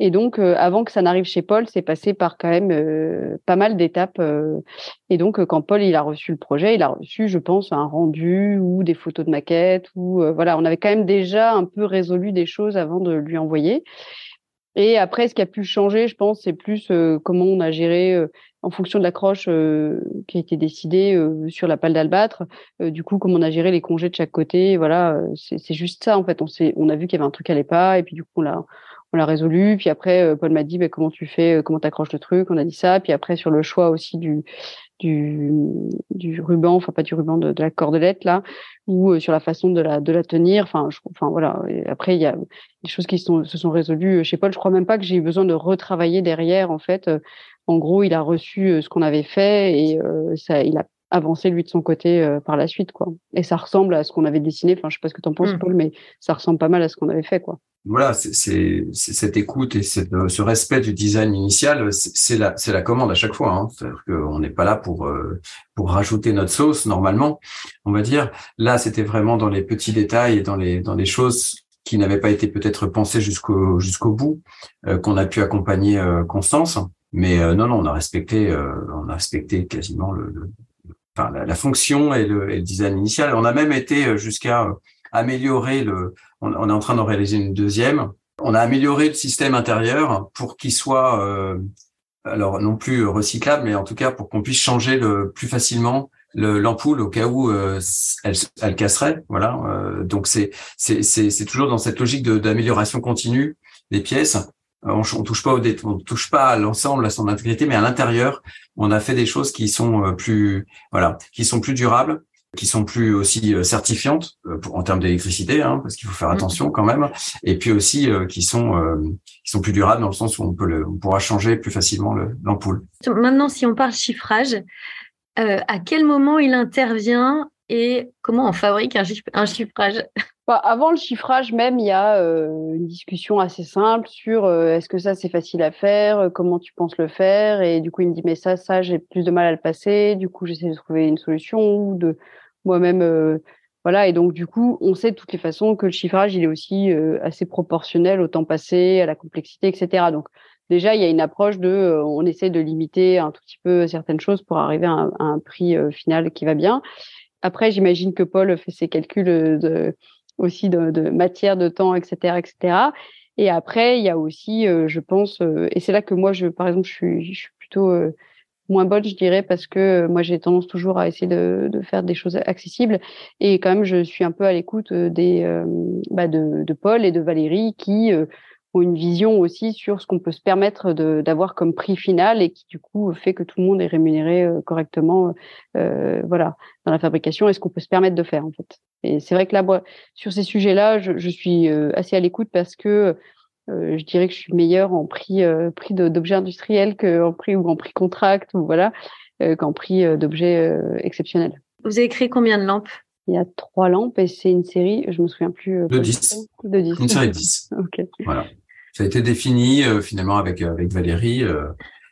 Et donc, euh, avant que ça n'arrive chez Paul, c'est passé par quand même euh, pas mal d'étapes. Euh. et donc, quand Paul il a reçu le projet, il a reçu, je pense, un rendu ou des photos de maquettes. Ou voilà, on avait quand même déjà un peu résolu des choses avant de lui envoyer. Et après, ce qui a pu changer, je pense, c'est plus comment on a géré en fonction de l'accroche qui a été décidée sur la palle d'albâtre. du coup, comment on a géré les congés de chaque côté. Voilà, c'est juste ça en fait. On, on a vu qu'il y avait un truc qui allait pas, et puis du coup, on l'a on l'a résolu. Puis après, euh, Paul m'a dit bah, comment tu fais, euh, comment t'accroches le truc? On a dit ça. Puis après, sur le choix aussi du du, du ruban, enfin pas du ruban de, la cordelette là, ou euh, sur la façon de la de la tenir. Enfin, je, enfin voilà. après, il y a des choses qui sont, se sont résolues chez Paul. Je crois même pas que j'ai eu besoin de retravailler derrière. En fait, en gros, il a reçu ce qu'on avait fait et ça, il a avancé lui de son côté par la suite quoi. Et ça ressemble à ce qu'on avait dessiné. Enfin, je sais pas ce que tu en penses, mmh. Paul, mais ça ressemble pas mal à ce qu'on avait fait quoi
voilà, c'est cette écoute et cette, ce respect du design initial, c'est la, la commande à chaque fois. Hein. C'est-à-dire qu'on n'est pas là pour euh, pour rajouter notre sauce normalement, on va dire. Là, c'était vraiment dans les petits détails et dans les dans les choses qui n'avaient pas été peut-être pensées jusqu'au jusqu'au bout euh, qu'on a pu accompagner euh, Constance. Mais non, non, on a respecté, on a respecté quasiment le, enfin, la, fonction et le, et le design initial. On a même été jusqu'à améliorer le. On, est en train d'en réaliser une deuxième. On a amélioré le système intérieur pour qu'il soit euh, alors non plus recyclable, mais en tout cas pour qu'on puisse changer le plus facilement l'ampoule au cas où euh, elle, elle, casserait. Voilà. Euh, donc c'est c'est toujours dans cette logique d'amélioration continue des pièces. On, on touche pas au on touche pas à l'ensemble à son intégrité, mais à l'intérieur, on a fait des choses qui sont plus voilà, qui sont plus durables qui sont plus aussi euh, certifiantes euh, pour, en termes d'électricité, hein, parce qu'il faut faire mm. attention quand même, et puis aussi euh, qui sont qui sont plus durables dans le sens où on peut le, on pourra changer plus facilement l'ampoule.
Maintenant, si on parle chiffrage, à quel moment il intervient et comment on fabrique un, un chiffrage?
Bah, avant le chiffrage même, il y a une discussion assez simple sur est-ce que ça c'est facile à faire, comment tu penses le faire, et du coup il me dit mais ça, ça j'ai plus de mal à le passer, du coup j'essaie de trouver une solution ou de moi-même. Euh, voilà, et donc du coup, on sait de toutes les façons que le chiffrage, il est aussi euh, assez proportionnel au temps passé, à la complexité, etc. Donc déjà, il y a une approche de, euh, on essaie de limiter un tout petit peu certaines choses pour arriver à un, prix final qui va bien. Après, j'imagine que Paul fait ses calculs aussi de, matière, de temps, etc., etc. Et après, il y a aussi, je pense, et c'est là que moi, je, par exemple, je suis plutôt moins bonne, je dirais, parce que euh, moi j'ai tendance toujours à essayer de, de, faire des choses accessibles et quand même je suis un peu à l'écoute euh, des euh, bah de, de, Paul et de Valérie qui ont une vision aussi sur ce qu'on peut se permettre d'avoir comme prix final et qui du coup fait que tout le monde est rémunéré correctement, euh, voilà, dans la fabrication et ce qu'on peut se permettre de faire en fait. Et c'est vrai que là, moi, sur ces sujets-là, je, je suis assez à l'écoute parce que euh, je dirais que je suis meilleure en prix, euh, prix d'objets industriels qu'en prix ou en prix contract ou voilà, euh, qu'en prix d'objets exceptionnels.
Vous avez créé combien de lampes?
Il y a trois lampes et c'est une série, je me souviens plus.
de 10.
De 10.
Une série de 10. ok. Voilà. Ça a été défini finalement avec, avec Valérie.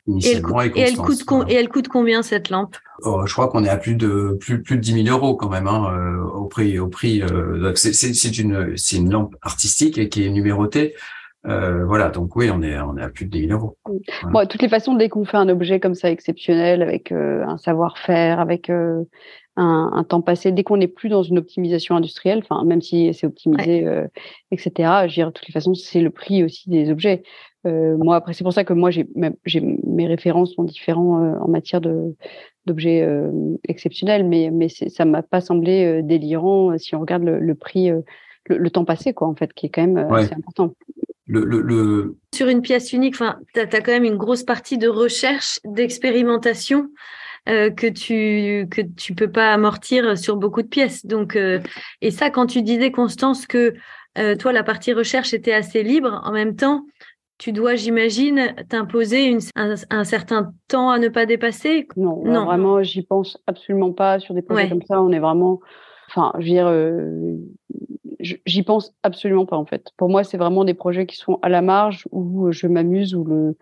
Initialement,
et, elle coûte, et, elle coûte, combien cette lampe?
Oh, Je crois qu'on est à plus de plus plus de 10 000 euros quand même hein, au prix au prix. c'est une c'est une lampe artistique et qui est numérotée. Euh, voilà, donc oui, on est, on est à plus de 10 000 euros.
Bon, de toutes les façons, dès qu'on fait un objet comme ça exceptionnel, avec euh, un savoir-faire, avec euh, un, un, temps passé, dès qu'on n'est plus dans une optimisation industrielle, enfin, même si c'est optimisé, etc., je dire, de toutes les façons, c'est le prix aussi des objets. moi, après, c'est pour ça que moi, j'ai, j'ai mes références sont différents en matière de d'objets exceptionnels, mais mais ça m'a pas semblé délirant si on regarde le, le prix. Le, temps passé, quoi, en fait, qui est quand même assez important
le, le,
Sur une pièce unique, enfin, tu as, quand même une grosse partie de recherche, d'expérimentation. que tu que tu peux pas amortir sur beaucoup de pièces. Donc et ça quand tu disais Constance que toi la partie recherche était assez libre, en même temps tu dois, j'imagine, t'imposer un, certain temps à ne pas dépasser?
Non, non. vraiment, j'y pense absolument pas sur des projets comme ça. On est vraiment, enfin, je veux dire, euh, j'y pense absolument pas en fait. Pour moi, c'est vraiment des projets qui sont à la marge où je m'amuse, où le,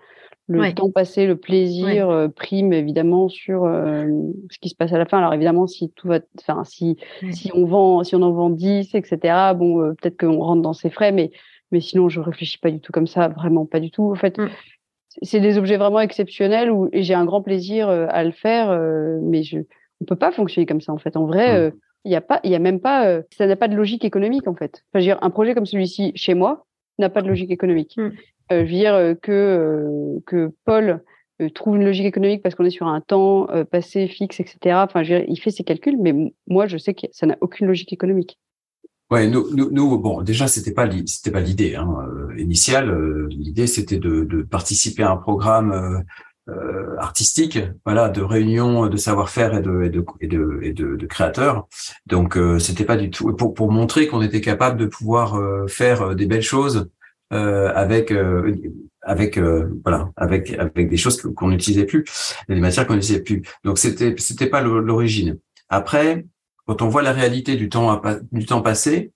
le temps passé, le plaisir euh, prime évidemment sur euh, ce qui se passe à la fin. Alors évidemment, si tout va, enfin, si si on vend, si on en vend 10, etc. Bon, peut-être qu'on rentre dans ses frais, mais mais sinon, je réfléchis pas du tout comme ça, vraiment pas du tout. En fait, mm. c'est des objets vraiment exceptionnels où et j'ai un grand plaisir euh, à le faire, euh, mais je, on peut pas fonctionner comme ça en fait. En vrai, mm. euh, il y a pas, il y a même pas, ça n'a pas de logique économique en fait. Enfin, je veux dire, un projet comme celui-ci chez moi n'a pas de logique économique. Mm. je veux dire que que Paul trouve une logique économique parce qu'on est sur un temps passé fixe, etc. Enfin, je veux dire, il fait ses calculs, mais moi, je sais que ça n'a aucune logique économique.
Ouais, nous, nous, nous, bon, déjà c'était pas c'était pas l'idée hein, euh, initiale. Euh, l'idée c'était de, de, participer à un programme euh, euh, artistique, voilà, de réunion de savoir-faire et de et de et de, et de, créateurs. Donc euh, c'était pas du tout pour pour montrer qu'on était capable de pouvoir faire des belles choses avec avec voilà avec avec des choses qu'on n'utilisait plus, des matières qu'on n'utilisait plus. Donc c'était c'était pas l'origine. Après, quand on voit la réalité du temps, du temps passé,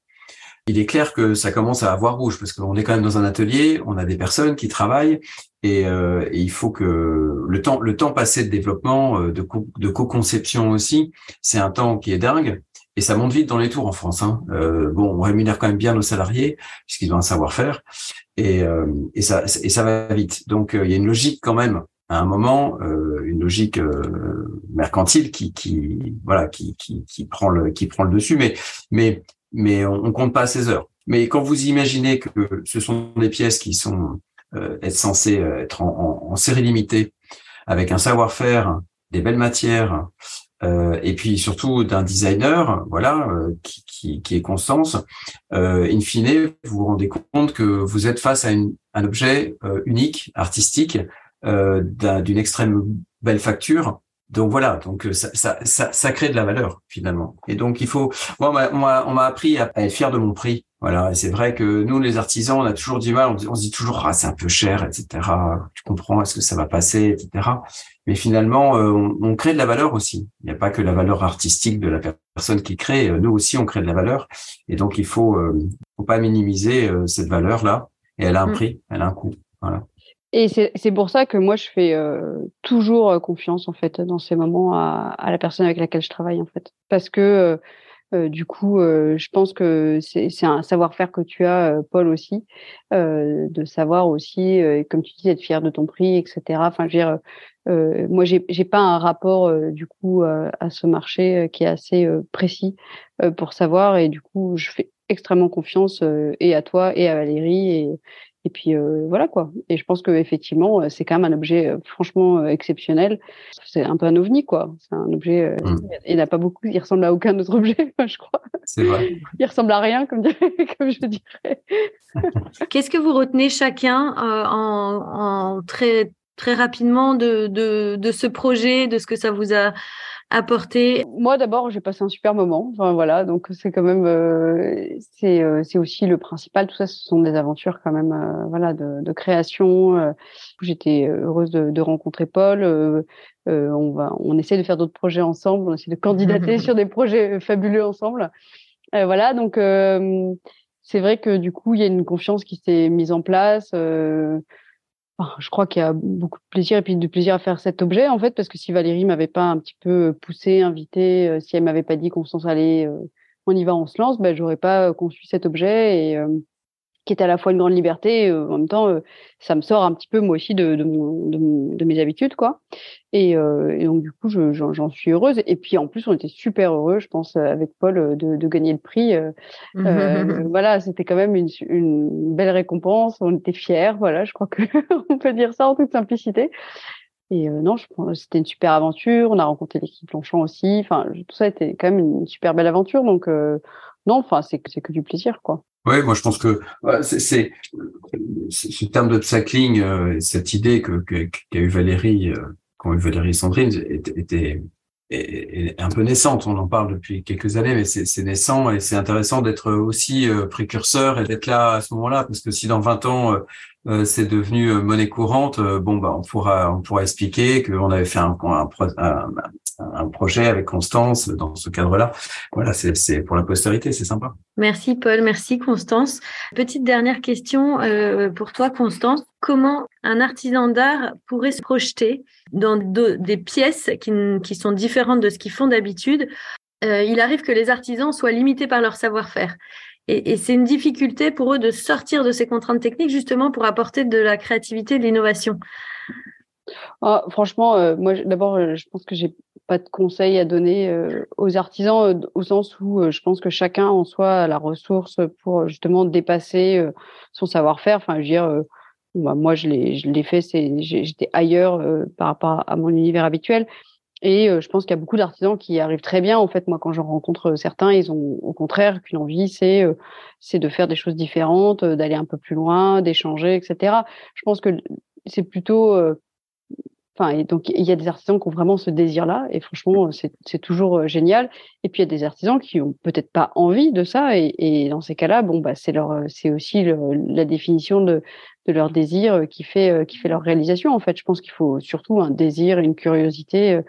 il est clair que ça commence à avoir rouge parce qu'on est quand même dans un atelier, on a des personnes qui travaillent et, euh, il faut que le temps, le temps passé de développement, euh, de, co co-conception aussi, c'est un temps qui est dingue et ça monte vite dans les tours en France. Hein. Euh, bon, on rémunère quand même bien nos salariés puisqu'ils ont un savoir-faire et, euh, et, ça, et ça va vite. Donc il y a une logique quand même à un moment euh, une logique euh, mercantile qui, qui voilà qui, qui, qui, prend le qui prend le dessus mais mais mais on, on compte pas ses heures mais quand vous imaginez que ce sont des pièces qui sont euh, censées être en, série limitée avec un savoir-faire des belles matières euh, et puis surtout d'un designer, voilà, qui, qui, est Constance. Euh, in fine, vous vous rendez compte que vous êtes face à une, un objet unique, artistique, euh, d'une extrême belle facture. Donc voilà, donc euh, ça, ça, ça, ça, crée de la valeur finalement. Et donc il faut, moi on m'a appris à, être fier de mon prix. Voilà, et c'est vrai que nous les artisans, on a toujours du mal, on, on se dit toujours ah c'est un peu cher, etc. Tu comprends, est-ce que ça va passer, etc. Mais finalement, euh, on, on, crée de la valeur aussi. Il n'y a pas que la valeur artistique de la personne qui crée. Nous aussi, on crée de la valeur. Et donc il faut, faut pas minimiser cette valeur là. Et elle a un mmh. prix, elle a un coût. Voilà.
Et c'est pour ça que moi, je fais euh, toujours euh, confiance, en fait, dans ces moments à, à, la personne avec laquelle je travaille, en fait. Parce que, euh, euh du coup, je pense que c'est un savoir-faire que tu as, Paul, aussi, de savoir aussi, comme tu dis, être fier de ton prix, etc. Enfin, je veux dire, moi, j'ai pas un rapport, du coup, à ce marché qui est assez précis pour savoir. Et du coup, je fais extrêmement confiance et à toi et à Valérie et, et puis euh, voilà quoi. Et je pense que effectivement, euh, c'est quand même un objet euh, franchement exceptionnel. C'est un peu un ovni quoi. C'est un objet. Mmh. Il n'y en a pas beaucoup. Il ressemble à aucun autre objet, je crois.
C'est vrai.
Il ressemble à rien, comme, comme je dirais.
Qu'est-ce que vous retenez chacun en, en, très très rapidement de, de, de ce projet, de ce que ça vous a apporter
Moi, d'abord, j'ai passé un super moment. Enfin, voilà, donc c'est quand même, euh, c'est euh, c'est aussi le principal. Tout ça, ce sont des aventures quand même, euh, voilà, de, de création. Euh. J'étais heureuse de, de, rencontrer Paul. on va, on essaie de faire d'autres projets ensemble. On essaie de candidater sur des projets fabuleux ensemble. voilà, donc c'est vrai que du coup, il y a une confiance qui s'est mise en place. Euh, je crois qu'il y a beaucoup de plaisir et puis de plaisir à faire cet objet en fait parce que si Valérie m'avait pas un petit peu poussé, invité, euh, si elle m'avait pas dit qu'on s'en allait, euh, on y va, on se lance, ben j'aurais pas conçu cet objet et euh, qui est à la fois une grande liberté, euh, en même temps, euh, ça me sort un petit peu moi aussi de, de, mon, de, mes habitudes, quoi. Et, euh, et donc du coup, j'en suis heureuse. Et puis en plus, on était super heureux, je pense, avec Paul, de, de gagner le prix. voilà, c'était quand même une, une, belle récompense. On était fiers, voilà. Je crois que on peut dire ça en toute simplicité. Et non, je c'était une super aventure. On a rencontré l'équipe Longchamp aussi. Enfin, tout ça était quand même une super belle aventure. Donc non, enfin, c'est que du plaisir, quoi.
Oui, moi je pense que c'est ce terme de upcycling, euh, cette idée que qu'a eu Valérie, euh, eu Valérie et Sandrine était, était, un peu naissante. On en parle depuis quelques années, mais c'est naissant et c'est intéressant d'être aussi précurseur et d'être là à ce moment-là, parce que si dans 20 ans euh, c'est devenu euh, monnaie courante, euh, bon bah on pourra expliquer qu'on avait fait un, projet avec Constance dans ce cadre-là. Voilà, c'est pour la postérité, c'est sympa.
Merci Paul, merci Constance. Petite dernière question pour toi Constance. Comment un artisan d'art pourrait se projeter dans des pièces qui, qui sont différentes de ce qu'ils font d'habitude? Il arrive que les artisans soient limités par leur savoir-faire. Et, c'est une difficulté pour eux de sortir de ces contraintes techniques justement pour apporter de la créativité, de l'innovation.
Ah, franchement, euh, moi d'abord, euh, je pense que j'ai pas de conseils à donner euh, aux artisans au sens où je pense que chacun en soi a la ressource pour justement dépasser son savoir-faire. Enfin, je veux dire, bah, moi je l'ai, fait, j'étais ailleurs par rapport à mon univers habituel. Et je pense qu'il y a beaucoup d'artisans qui arrivent très bien. En fait, moi, quand j'en rencontre certains, ils ont au contraire qu'une envie, c'est c'est de faire des choses différentes, d'aller un peu plus loin, d'échanger, etc. Je pense que c'est plutôt Enfin, donc il y a des artisans qui ont vraiment ce désir-là, et franchement, c'est toujours génial. Et puis il y a des artisans qui ont peut-être pas envie de ça, et, et dans ces cas-là, bon, bah c'est leur, c'est aussi la définition de, de leur désir qui fait qui fait leur réalisation. En fait, je pense qu'il faut surtout un désir, une curiosité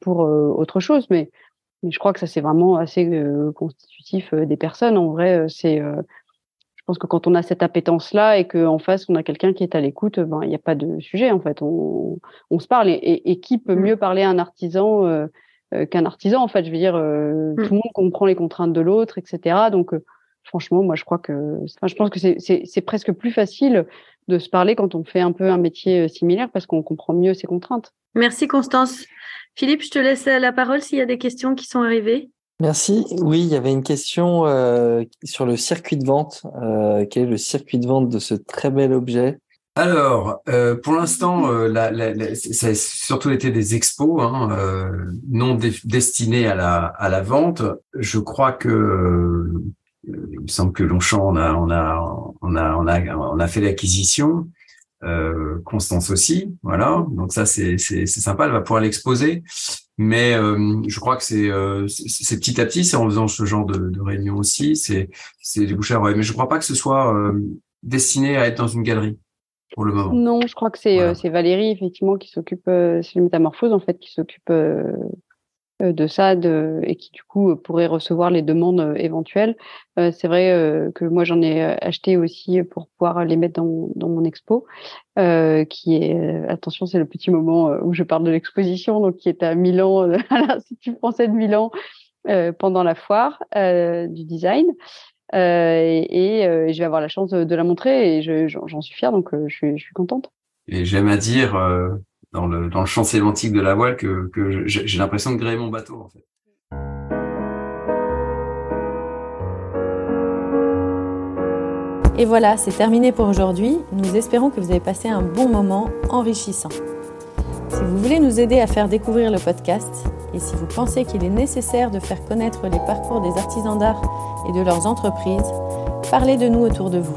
pour autre chose, mais mais je crois que ça c'est vraiment assez constitutif des personnes. En vrai, c'est je pense que quand on a cette appétence-là et qu'en face, on a quelqu'un qui est à l'écoute, ben, il n'y a pas de sujet, en fait. On, on se parle. Et, et, qui peut mmh. mieux parler à un artisan euh, euh, qu'un artisan, en fait? Je veux dire, euh, mmh. tout le monde comprend les contraintes de l'autre, etc. Donc, franchement, moi, je crois que, enfin, je pense que c'est presque plus facile de se parler quand on fait un peu un métier similaire parce qu'on comprend mieux ses contraintes.
Merci, Constance. Philippe, je te laisse la parole s'il y a des questions qui sont arrivées.
Merci. Oui, il y avait une question euh, sur le circuit de vente. Euh, quel est le circuit de vente de ce très bel objet?
Alors, euh, pour l'instant, ça a surtout été des expos hein, non destinés à la, vente. Je crois que il me semble que Longchamp, on a, fait l'acquisition. Constance aussi, voilà. Donc ça, c'est sympa. Elle va pouvoir l'exposer. Mais euh, je crois que c'est euh, c'est petit à petit, c'est en faisant ce genre de, de réunion aussi, c'est c'est débouché à Mais je crois pas que ce soit euh, destiné à être dans une galerie pour le moment.
Non, je crois que c'est c'est Valérie effectivement qui s'occupe, c'est le métamorphose en fait qui s'occupe de ça et qui du coup pourrait recevoir les demandes euh, éventuelles. Euh, c'est vrai que moi j'en ai acheté aussi pour pouvoir les mettre dans, dans mon expo, qui est attention c'est le petit moment où je parle de l'exposition donc qui est à Milan à l'Institut français de Milan pendant la foire du design. et, je vais avoir la chance de, la montrer et j'en suis fière donc je suis contente.
Et j'aime à dire dans le, dans le champ sémantique de la voile que, que j'ai l'impression de gréer mon bateau en fait.
Et voilà, c'est terminé pour aujourd'hui. Nous espérons que vous avez passé un bon moment enrichissant. Si vous voulez nous aider à faire découvrir le podcast et si vous pensez qu'il est nécessaire de faire connaître les parcours des artisans d'art et de leurs entreprises, parlez de nous autour de vous.